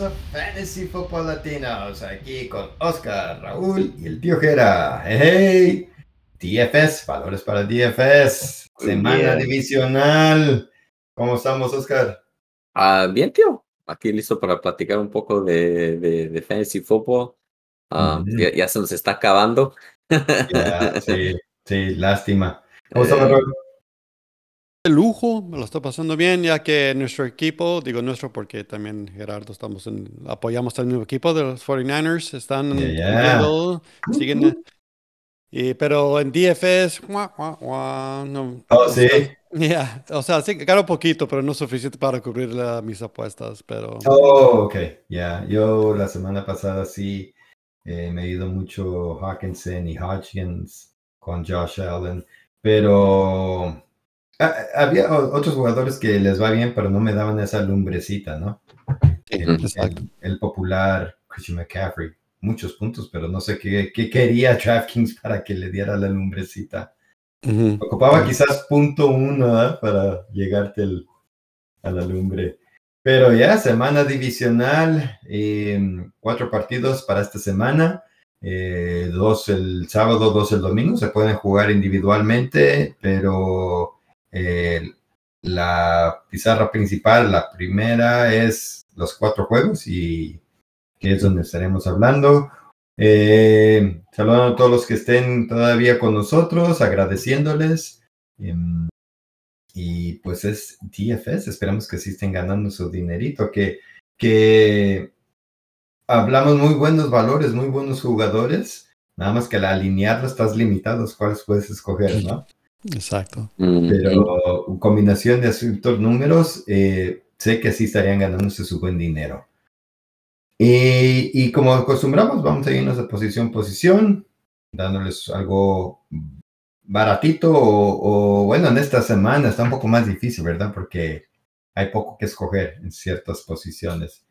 a Fantasy Football Latinos, aquí con Oscar, Raúl y el tío Jera. Hey, DFS, valores para DFS, semana divisional. ¿Cómo estamos, Oscar? Ah, bien, tío. Aquí listo para platicar un poco de, de, Fantasy Football. Ah, ya, se nos está acabando. sí, sí, lástima. ¿Cómo estamos, eh, Raúl? lujo, me lo está pasando bien, ya que nuestro equipo, digo nuestro porque también Gerardo estamos en, apoyamos al mismo equipo de los 49ers, están siguen, y, pero en DFS, no. Oh, sí. Ya, o sea, sí, gano poquito, pero no suficiente para cubrir mis apuestas, pero. Oh, ok, ya. Yo la semana pasada sí eh, me he ido mucho Hawkinson y Hodgkins con Josh Allen, pero Ah, había otros jugadores que les va bien, pero no me daban esa lumbrecita, ¿no? El, popular Christian McCaffrey, muchos puntos, pero no sé qué, qué quería DraftKings para que le diera la lumbrecita. Ocupaba quizás punto uno para llegarte a la lumbre. Pero ya, semana divisional, em, cuatro partidos para esta semana, eh, dos el sábado, dos el domingo, se pueden jugar individualmente, pero eh, la pizarra principal, la primera es los cuatro juegos y que es donde estaremos hablando. Eh, saludando a todos los que estén todavía con nosotros, agradeciéndoles. Em, y pues es DFS, esperamos que sí estén ganando su dinerito, que, que hablamos muy buenos valores, muy buenos jugadores, nada más que al alinearlo estás limitado, cuáles puedes escoger, ¿no? Exacto. Pero combinación de asuntos números, eh, sé que sí estarían ganándose su buen dinero. Y, como acostumbramos, vamos a irnos de posición a posición, dándoles algo baratito o, bueno, en esta semana está un poco más difícil, ¿verdad? Porque hay poco que escoger en ciertas posiciones,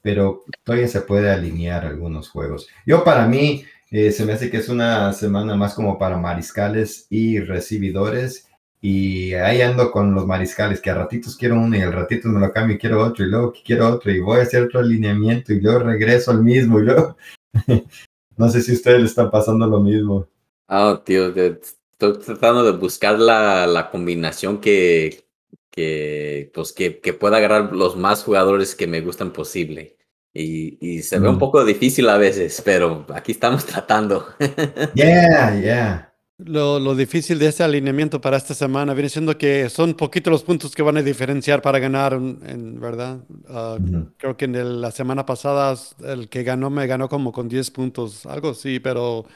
pero todavía se puede alinear algunos juegos. Yo para mí, eh, se me hace que es una semana más como para mariscales y recibidores. Y ahí ando con los mariscales, que a ratitos quiero uno y al ratito me lo cambio y quiero otro y luego quiero otro y voy a hacer otro alineamiento y luego regreso al mismo y no sé si ustedes le están pasando lo mismo. Ah, tío, estoy tratando de buscar la, la combinación que, que, pues, que, que pueda agarrar los más jugadores que me gustan posible. Y, se ve un poco difícil a veces, pero aquí estamos tratando. Yeah, yeah. Lo, lo, difícil de este alineamiento para esta semana viene siendo que son poquitos los puntos que van a diferenciar para ganar, en, verdad. Ah, creo que en la semana pasada el que ganó me ganó como con 10 puntos, algo así, pero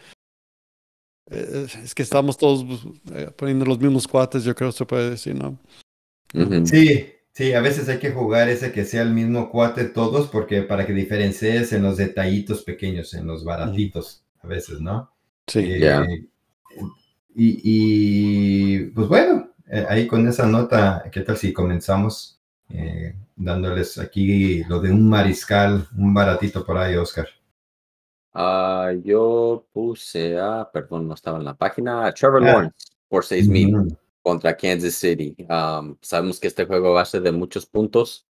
eh, es que estamos todos eh, poniendo los mismos cuates, yo creo que se puede decir, ¿no? Sí, Sí, a veces hay que jugar ese que sea el mismo cuate todos, porque para que diferencies en los detallitos pequeños, en los baratitos, a veces, ¿no? Sí, eh, ya. y, pues bueno, eh, ahí con esa nota, ¿qué tal si comenzamos eh, dándoles aquí lo de un mariscal, un baratito por ahí, Oscar? Ah, yo puse a, perdón, no estaba en la página, Trevor ah. Lawrence por seis mil contra Kansas City. sabemos que este juego va a ser de muchos puntos.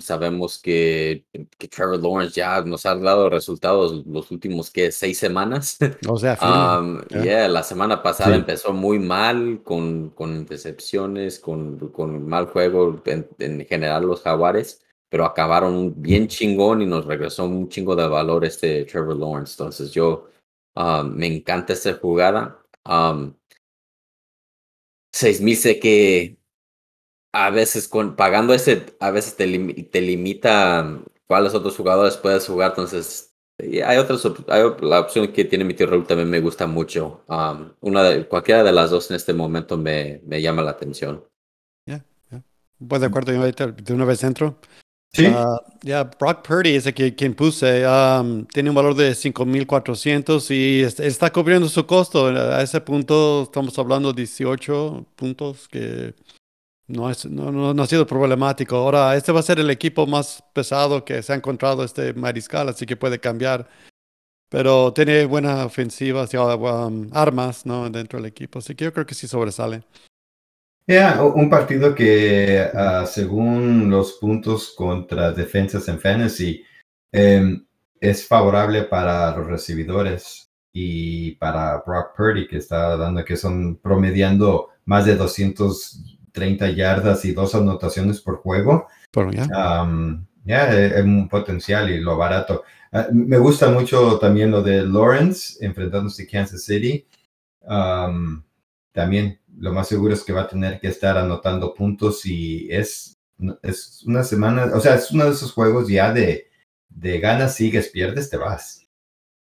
sabemos que, que, Trevor Lawrence ya nos ha dado resultados los últimos que seis semanas. O sea, yeah. la semana pasada empezó muy mal con, con decepciones, con, con mal juego en, general los jaguares, pero acabaron bien chingón y nos regresó un chingo de valor este Trevor Lawrence. Entonces yo me encanta esta jugada. 6000 sé que a veces con pagando ese, a veces te, te limita cuáles otros jugadores puedes jugar. Entonces, hay otras, hay la opción que tiene mi tío Raúl también me gusta mucho. una de, cualquiera de las dos en este momento me, me llama la atención. Ya, ya. Pues de acuerdo, yo de una vez entro. Sí. Ya, Brock Purdy es el que, quien puse. tiene un valor de 5.400 y está cubriendo su costo. A ese punto estamos hablando de 18 puntos que no, es, no, no, ha sido problemático. Ahora, este va a ser el equipo más pesado que se ha encontrado este mariscal, así que puede cambiar. Pero tiene buena ofensiva, um, armas ¿no? dentro del equipo, así que yo creo que sí sobresale un partido que ah, según los puntos contra defensas en fantasy em, es favorable para los recibidores y para Brock Purdy, que está dando que son promediando más de 230 yardas y dos anotaciones por juego. Ya. ya, es un potencial y lo barato. Ah, me gusta mucho también lo de Lawrence enfrentándose a Kansas City. también lo más seguro es que va a tener que estar anotando puntos y es, es una semana, o sea, es uno de esos juegos ya de, de ganas, sigues, pierdes, te vas.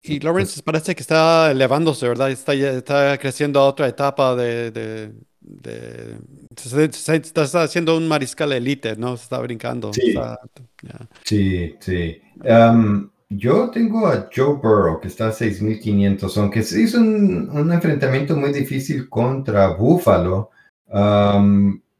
Y Lawrence parece que está elevándose, ¿verdad? Está, está creciendo a otra etapa de... de, de está, haciendo un mariscal elite, ¿no? Se está brincando. Sí, sí. sí. Yo tengo a Joe Burrow, que está a 6.500, aunque se hizo un, enfrentamiento muy difícil contra Buffalo.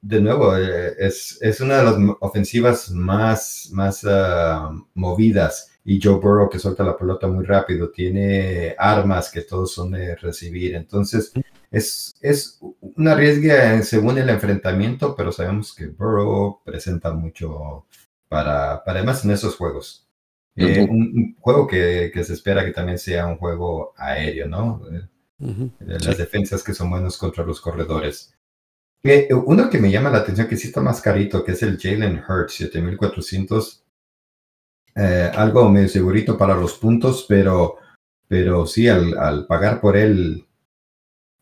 de nuevo, eh, es, es, una de las ofensivas más, más ah, movidas. Y Joe Burrow, que suelta la pelota muy rápido, tiene armas que todos son de recibir. Entonces, es, es una riesga según el enfrentamiento, pero sabemos que Burrow presenta mucho para, para además en esos juegos. Eh, un, juego que, que, se espera que también sea un juego aéreo, ¿no? Eh, las defensas que son buenos contra los corredores. Eh, uno que me llama la atención, que sí está más carito, que es el Jalen Hurts, 7400. algo medio segurito para los puntos, pero, pero sí, al, al pagar por él,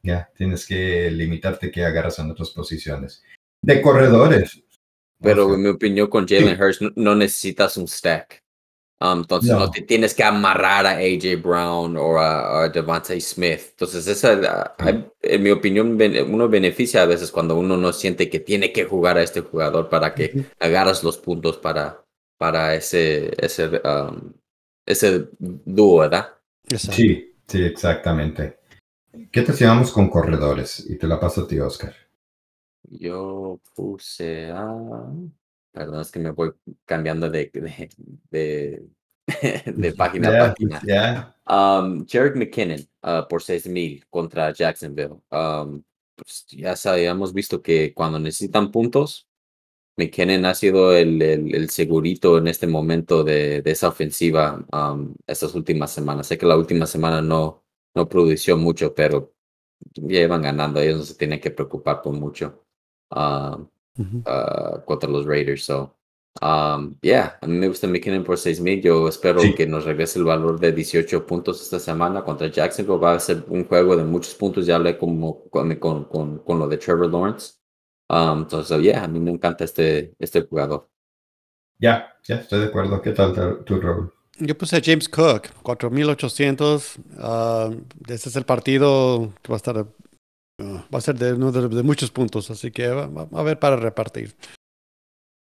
ya tienes que limitarte que agarras en otras posiciones. De corredores. Pero en mi opinión, con Jalen Hurts no necesitas un stack. Um, entonces no. te tienes que amarrar a AJ Brown o a, Devante Smith. Entonces, esa, en mi opinión, uno beneficia a veces cuando uno no siente que tiene que jugar a este jugador para que agarras los puntos para, para ese, ese, um, ese dúo, ¿verdad? Sí, sí, exactamente. ¿Qué te llevamos con corredores? Y te la paso a ti, Oscar. Yo puse a... Perdón, es que me voy cambiando de, de, de, página a página. Yeah. Um, McKinnon uh, por 6,000 contra Jacksonville. Um, pues ya sabíamos visto que cuando necesitan puntos, McKinnon ha sido el, el, segurito en este momento de, de esa ofensiva um, estas últimas semanas. Sé que la última semana no, no produció mucho, pero ya iban ganando. Ellos no se tienen que preocupar por mucho. Uh, contra los Raiders. So, um, yeah, a mí me gusta McKinnon por 6000. Yo espero que nos regrese el valor de 18 puntos esta semana contra Jacksonville. Va a ser un juego de muchos puntos. Ya hablé como, con, con, con, lo de Trevor Lawrence. Um, entonces, yeah, a mí me encanta este, este jugador. Ya, ya, estoy de acuerdo. ¿Qué tal tu, Raúl? Yo puse a James Cook, 4800. Uh, este es el partido que va a estar va a ser de, de, muchos puntos, así que va, a haber para repartir.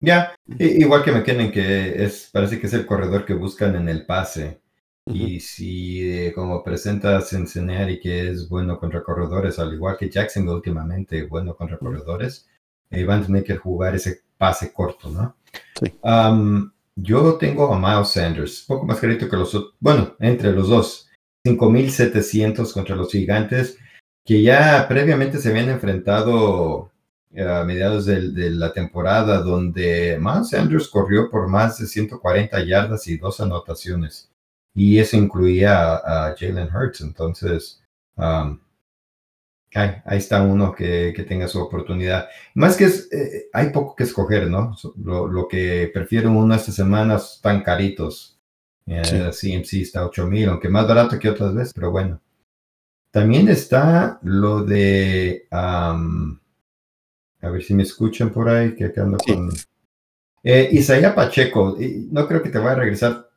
Ya, igual que McKinnon, que es, parece que es el corredor que buscan en el pase. Y si, eh, como presenta Cincinnati, que es bueno contra corredores, al igual que Jackson últimamente, bueno contra corredores, eh, van a tener que jugar ese pase corto, ¿no? Sí. yo tengo a Miles Sanders, poco más carito que los otros, bueno, entre los dos, 5700 contra los gigantes que ya previamente se habían enfrentado eh, a mediados de, la temporada, donde Miles Sanders corrió por más de 140 yardas y dos anotaciones. Y eso incluía a, Jalen Hurts. Entonces, um, ahí, está uno que, tenga su oportunidad. Más que es, eh, hay poco que escoger, ¿no? Lo, que prefiero uno estas semanas tan caritos. Eh, CMC está 8000, aunque más barato que otras veces, pero bueno. También está lo de, a ver si me escuchan por ahí, que acá ando con... Eh, Isaías Pacheco, no creo que te vaya a regresar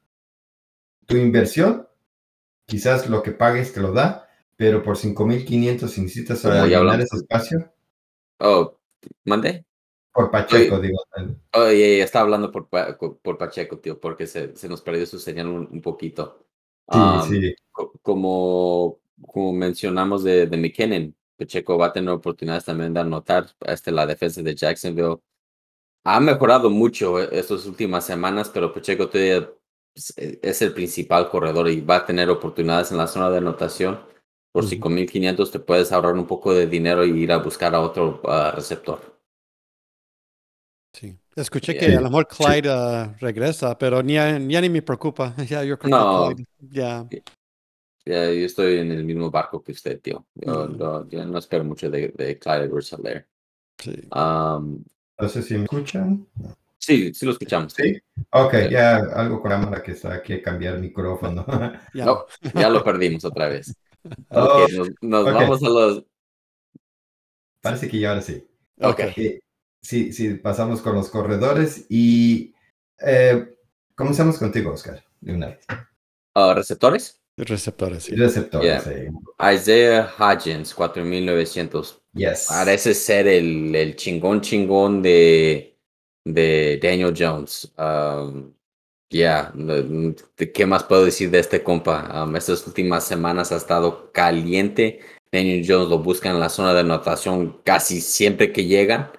tu inversión, quizás lo que pagues te lo da, pero por 5.500 necesitas llenar ese espacio. Oh, ¿mande? Por Pacheco, digo. Oh, yeah, está hablando por, por Pacheco, tío, porque se, se nos perdió su señal un, poquito. Sí, sí. Como como mencionamos de, de McKinnon, Pacheco va a tener oportunidades también de anotar este, la defensa de Jacksonville. Ha mejorado mucho e, estas últimas semanas, pero Pacheco todavía pues, e, es el principal corredor y va a tener oportunidades en la zona de anotación. Por 5.500 te puedes ahorrar un poco de dinero y ir a buscar a otro ah, receptor. Sí. Escuché que a lo mejor Clyde uh, regresa, pero ni, ni, ni me preocupa. Ya, yo creo no. que Clyde, ya. Ya, yo estoy en el mismo barco que usted, tío. Yo, Mm. no, yo no espero mucho de, de Clyde edwards Sí. Um, No sé si me escuchan. sí, sí lo escuchamos. Sí. Ok, Sí. ya algo con la cámara que está aquí, cambiar el micrófono. Ya. No, ya lo perdimos otra vez. Oh, Ok, nos, nos ok. vamos a los... Parece que ya ahora sí. Ok. Eh, Sí, sí, pasamos con los corredores y eh, comenzamos contigo, Oscar, de una vez. Ah, receptores. Receptores, sí. Receptores. Yeah. eh. Isaiah Hodgins, 4900. Yes. Parece ser el, el chingón chingón de, de Daniel Jones. Um, ya, no- ¿de ¿qué más puedo decir de este compa? Um, estas últimas semanas ha estado caliente. Daniel Jones lo busca en la zona de anotación casi siempre que llegan.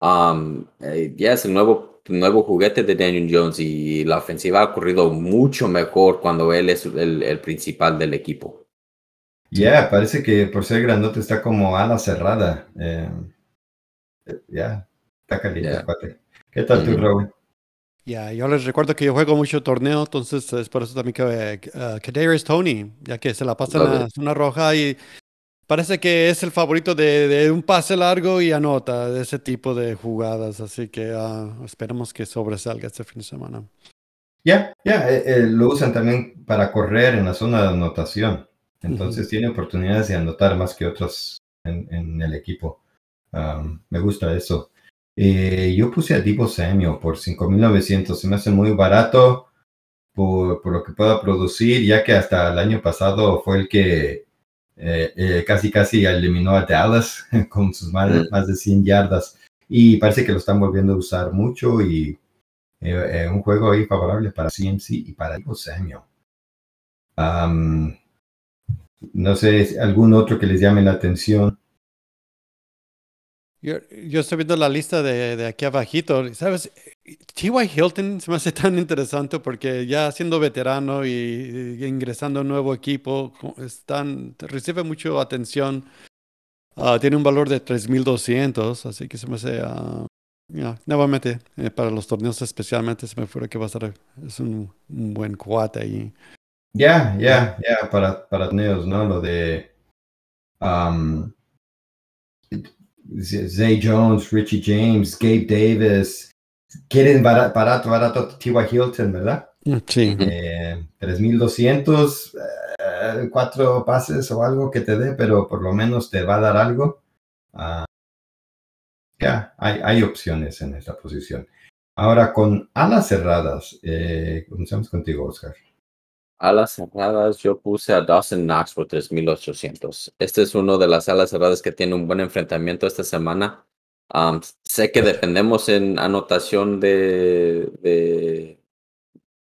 Um, eh, ya es el nuevo, nuevo juguete de Daniel Jones y la ofensiva ha ocurrido mucho mejor cuando él es el, el principal del equipo. Ya, parece que por ser grandote está como ala cerrada. eh, ya, está caliente el cuate. ¿Qué tal tú. Raúl? Ya, yo les recuerdo que yo juego mucho torneo, entonces es por eso también que uh, Kadarius Tony, ya que se la pasa en la zona roja y parece que es el favorito de, de un pase largo y anota de ese tipo de jugadas, así que ah, esperemos que sobresalga este fin de semana. Ya, ya, eh, eh, lo usan también para correr en la zona de anotación. Entonces tiene oportunidades de anotar más que otros en, en el equipo. Um, me gusta eso. Eh, yo puse a Divo Samuel por 5.900. Se me hace muy barato por, por lo que pueda producir, ya que hasta el año pasado fue el que eh, eh, casi casi eliminó a Dallas con sus más, Mm. más de 100 yardas. Y parece que lo están volviendo a usar mucho y eh, eh, un juego ahí favorable para CMC y para Divo Samuel. Um, no sé, si algún otro que les llame la atención. Yo, yo estoy viendo la lista de, de aquí abajito, ¿sabes? T.Y. Hilton se me hace tan interesante porque ya siendo veterano y, ingresando a un nuevo equipo, están, recibe mucho atención. Ah, tiene un valor de 3.200, así que se me hace, ya, nuevamente, eh, para los torneos especialmente, se me fue que va a ser, es un, buen cuate ahí. Ya, ya, ya, para, para torneos, ¿no? Lo de Zay Jones, Richie James, Gabe Davis. Quieren bara- barato, barato T.Y. Hilton, ¿verdad? Sí. Eh, 3200, eh, cuatro pases o algo que te dé, pero por lo menos te va a dar algo. Ah, ya, hay, hay opciones en esta posición. Ahora, con alas cerradas, eh, comenzamos contigo, Oscar. Alas cerradas, yo puse a Dawson Knox por 3800. Este es uno de las alas cerradas que tiene un buen enfrentamiento esta semana. Um, sé que dependemos en anotación de, de,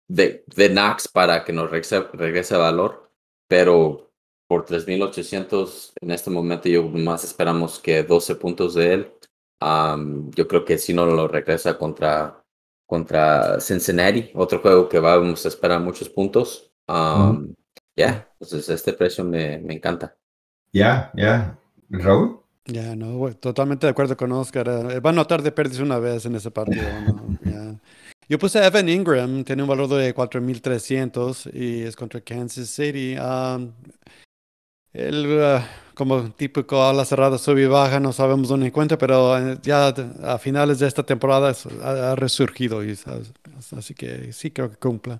de, de Knox para que nos regrese, regrese valor, pero por 3800 en este momento yo más esperamos que 12 puntos de él. Um, yo creo que si no lo regresa contra, contra Cincinnati, otro juego que vamos a esperar muchos puntos. Um, Ya, entonces este precio me, me encanta. Ya, ya. Raúl. Ya, no, güey, totalmente de acuerdo con Oscar. eh, va a notar de pérdidas una vez en ese partido. ¿no? Yo puse a Evan Ingram, tiene un valor de 4.300 y es contra Kansas City. Um, él, uh, como típico a la cerrada sube y baja, no sabemos dónde encuentra, pero eh, ya a finales de esta temporada ha, ha resurgido. Y, así que sí creo que cumpla.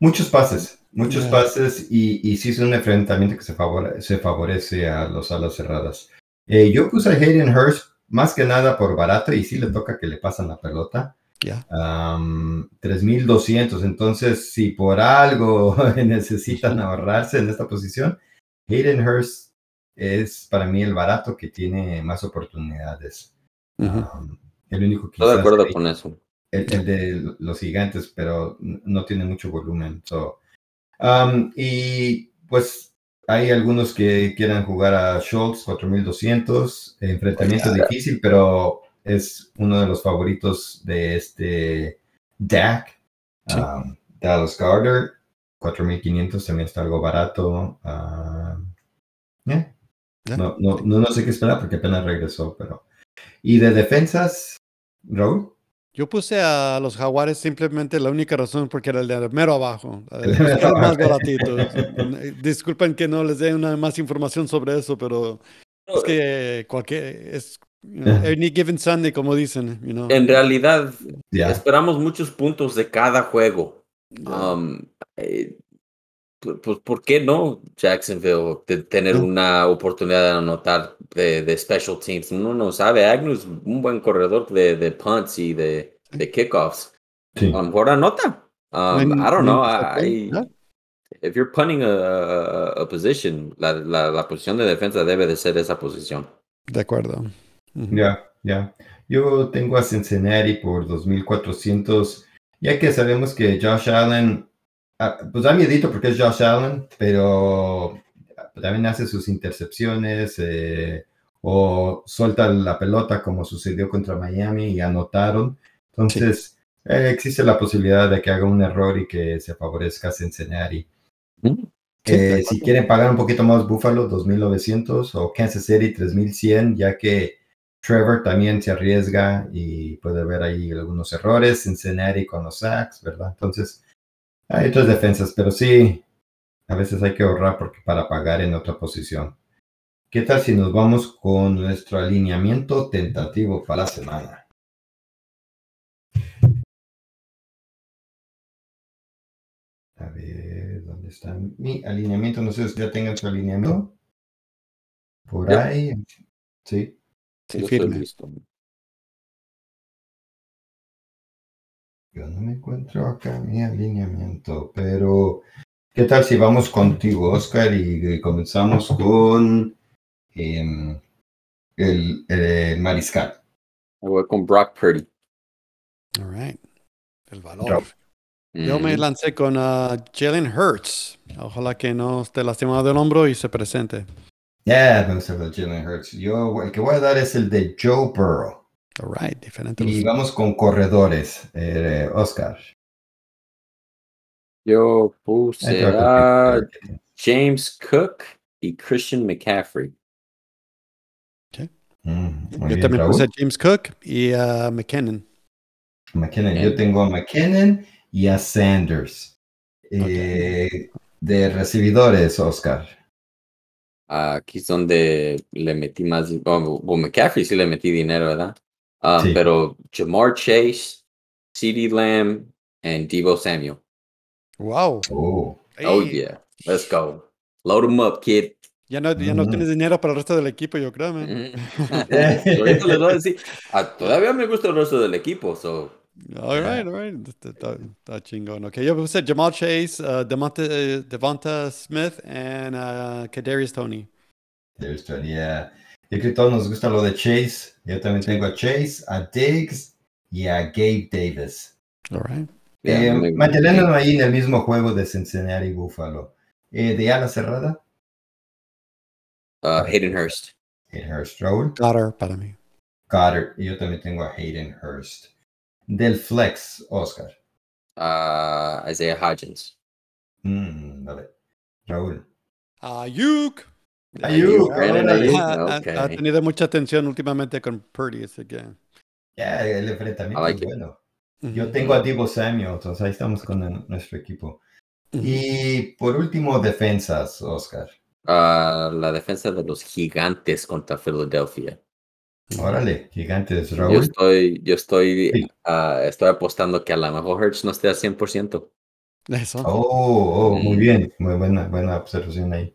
Muchos pases, muchos pases y, y sí es un enfrentamiento que se, favore- se favorece a los alas cerradas. Eh, yo puse a Hayden Hurst más que nada por barato y sí le toca que le pasan la pelota. Ya. Am, 3.200, entonces si por algo necesitan ahorrarse en esta posición, Hayden Hurst es para mí el barato que tiene más oportunidades. El único Estoy de acuerdo con eso. el, el de los gigantes, pero no tiene mucho volumen. So, um, y pues hay algunos que quieran jugar a Schultz 4200, enfrentamiento difícil, pero es uno de los favoritos de este Dak. Sí. Um, Dallas Carter 4500 también está algo barato. Um, yeah. Ya. no, no, no, no sé qué esperar porque apenas regresó, pero. Y de defensas, Raúl. Yo puse a los jaguares simplemente la única razón porque era el de mero abajo. El más abajo. baratitos. Eh, Disculpen que no les dé una más información sobre eso, pero es que cualquier es you know, any given Sunday, como dicen, you know. En realidad, Ya. esperamos muchos puntos de cada juego. Ya. Um, eh, pues, ¿por qué no Jacksonville de tener una oportunidad de anotar de, de special teams? Uno no sabe. Agnew es un buen corredor de, de punts y de, de kickoffs. Sí. A lo mejor anota. Um, I don't know. I- if you're punting a, a, a position, la, la, la posición de defensa debe de ser esa posición. De acuerdo. Ya, ya. Yo tengo a Cincinnati por 2400, ya que sabemos que Josh Allen, ah, pues da miedito porque es Josh Allen, pero también hace sus intercepciones eh, o suelta la pelota como sucedió contra Miami y anotaron. Entonces, eh, existe la posibilidad de que haga un error y que se favorezca a Cincinnati. Ujú. Sí, Eh, si quieren pagar un poquito más, Buffalo 2900 o Kansas City 3100, ya que Trevor también se arriesga y puede haber ahí algunos errores. Cincinnati con los sacks, ¿verdad? Entonces, hay otras defensas, pero sí, a veces hay que ahorrar porque para pagar en otra posición. ¿Qué tal si nos vamos con nuestro alineamiento tentativo para la semana? A ver, ¿dónde está mi alineamiento? No sé si ya tengan su alineamiento. Por Ya. ahí. Sí. Sí, firme. listo. Yo no me encuentro acá mi alineamiento, pero ¿qué tal si vamos contigo, Oscar, y, y comenzamos con em, el, el mariscal? Me voy con Brock Purdy. All right. El valor. Yo me Ujú. lancé con ah, Jalen Hurts. Ojalá que no esté lastimado del hombro y se presente. Ya, me gusta el de Jalen Hurts. Yo, el que voy a dar es el de Joe Burrow. All right, diferente. Y vamos con corredores, eh, Oscar. Yo puse a James Cook y Christian McCaffrey. Mm, muy Yo bien, también Raúl. puse a James Cook y a McKinnon. McKinnon. Yo tengo a McKinnon y a Sanders. Eh, de recibidores, Oscar. Aquí es donde le metí más. Oh, bueno, McCaffrey sí le metí dinero, ¿verdad? Ah, Sí. Pero Jamar Chase, CeeDee Lamb, and Debo Samuel. Wow. Oh, Oh, Ey, yeah. Let's go. Load them up, kid. Ya no, ya no Mm. tienes dinero para el resto del equipo, yo creo, man. Mm. Ahorita les voy a decir, ah, todavía me gusta el resto del equipo, so. All right, all right. Está, está- está chingón. Ok, yo puse Jamal Chase, uh, Devonta, eh, Devonta Smith, and uh, Kadarius Tony. there's one, yeah. Yo creo que todos nos gusta lo de Chase. Yo también tengo a Chase, a Diggs y a Gabe Davis. All right. yeah, Eh, ahí en el mismo juego de Cincinnati y Buffalo. Eh, de ala cerrada, uh, Hayden Hurst. Hayden Hurst, Raúl. Goddard para mí. Goddard. Yo también tengo a Hayden Hurst. Del flex, Oscar. Uh, Isaiah Hodgins. Mm, vale. Raúl. Ayuk. Ayuk. Ayuk, Ha, tenido mucha atención últimamente con Purdy, así que. Ya, el enfrentamiento like es it. bueno. Yo tengo a Divo Samuel, entonces ahí estamos con el- nuestro equipo. Y por último, defensas, Oscar. Uh, la defensa de los gigantes contra Philadelphia. Órale, gigantes, Yo Raúl. estoy, yo estoy, Sí. ah, estoy apostando que a lo mejor Hurts no esté al 100%. Eso. Oh, oh, muy Mm. bien. Muy buena, buena observación ahí.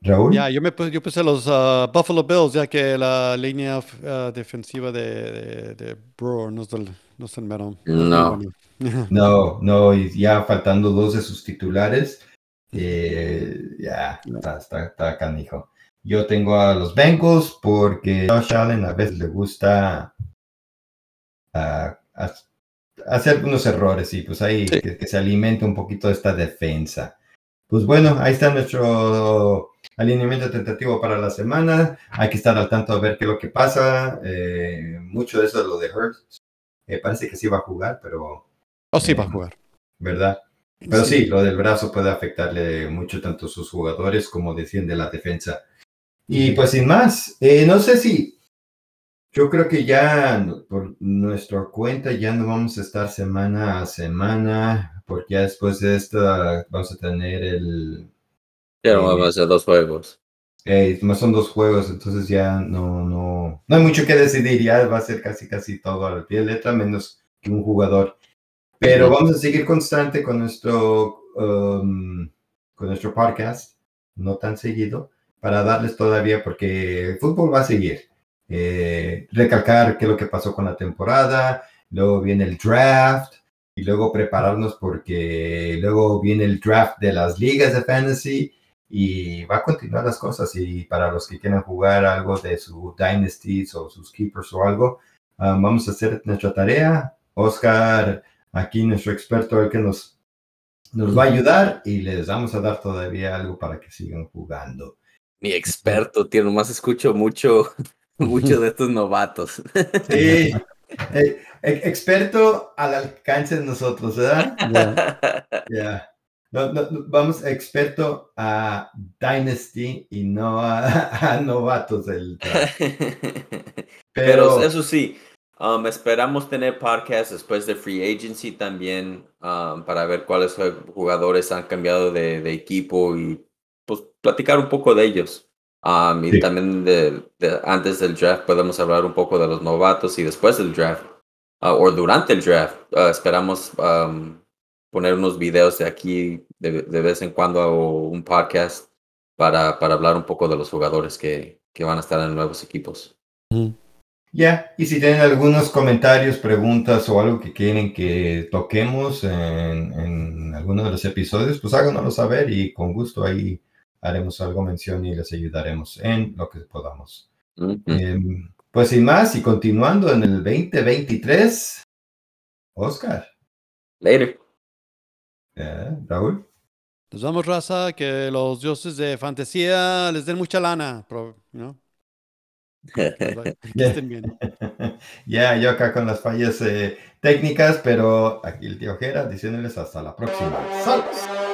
Raúl. Ya, yo me puse, yo puse los ah, Buffalo Bills, ya que la línea ah, defensiva de, de, de Brewer no es del, no es el mero. No. No, no, y ya faltando dos de sus titulares. eh, ya, está, está, está canijo. Yo tengo a los Bengals porque Josh Allen a veces le gusta ah, ha- hacer algunos errores y pues ahí Sí. que, que se alimente un poquito de esta defensa. Pues bueno, ahí está nuestro alineamiento tentativo para la semana. Hay que estar al tanto a ver qué es lo que pasa. Eh, mucho de eso de lo de Hurts. eh, parece que sí va a jugar, pero Oh, sí, va a Eh, jugar. ¿verdad? Pero sí, lo del brazo puede afectarle mucho tanto a sus jugadores como decían de la defensa. Y pues sin más, eh, no sé si Yo creo que ya por nuestra cuenta ya no vamos a estar semana a semana, porque ya después de esto vamos a tener el... Ya no vamos a hacer dos juegos. Eh, son dos juegos, entonces ya no, no, no hay mucho que decidir, ya va a ser casi casi todo al pie de letra, menos que un jugador. Pero vamos a seguir constante con nuestro, um, con nuestro podcast, no tan seguido, para darles todavía, porque el fútbol va a seguir. Eh, recalcar qué es lo que pasó con la temporada, luego viene el draft y luego prepararnos porque luego viene el draft de las ligas de fantasy y va a continuar las cosas y para los que quieran jugar algo de su dynasties o sus keepers o algo, um, vamos a hacer nuestra tarea. Oscar aquí nuestro experto, el que nos, nos va a ayudar y les vamos a dar todavía algo para que sigan jugando. Mi experto, tío, nomás escucho mucho, mucho de estos novatos. Sí, eh, experto al alcance de nosotros, ¿verdad? Ya. vamos experto a Dynasty y no a, novatos del Pero, eso sí, Um, esperamos tener podcast después de Free Agency también um, para ver cuáles jugadores han cambiado de, equipo y pues platicar un poco de ellos. Um, y también de, antes del draft podemos hablar un poco de los novatos y después del draft uh, o durante el draft. Uh, esperamos poner unos videos de aquí de, vez en cuando o un podcast para, para hablar un poco de los jugadores que, que van a estar en nuevos equipos. Ya, y si tienen algunos comentarios, preguntas o algo que quieren que toquemos en, alguno de los episodios, pues háganoslo saber y con gusto ahí haremos algo mención y les ayudaremos en lo que podamos. Em, pues sin más, y continuando en el 2023, Oscar. Later. Raúl. Nos vamos, raza, que los dioses de fantasía les den mucha lana, ¿no? Ya, yo acá con las fallas eh, técnicas, pero aquí el tío Jera diciéndoles hasta la próxima. ¡Saludos!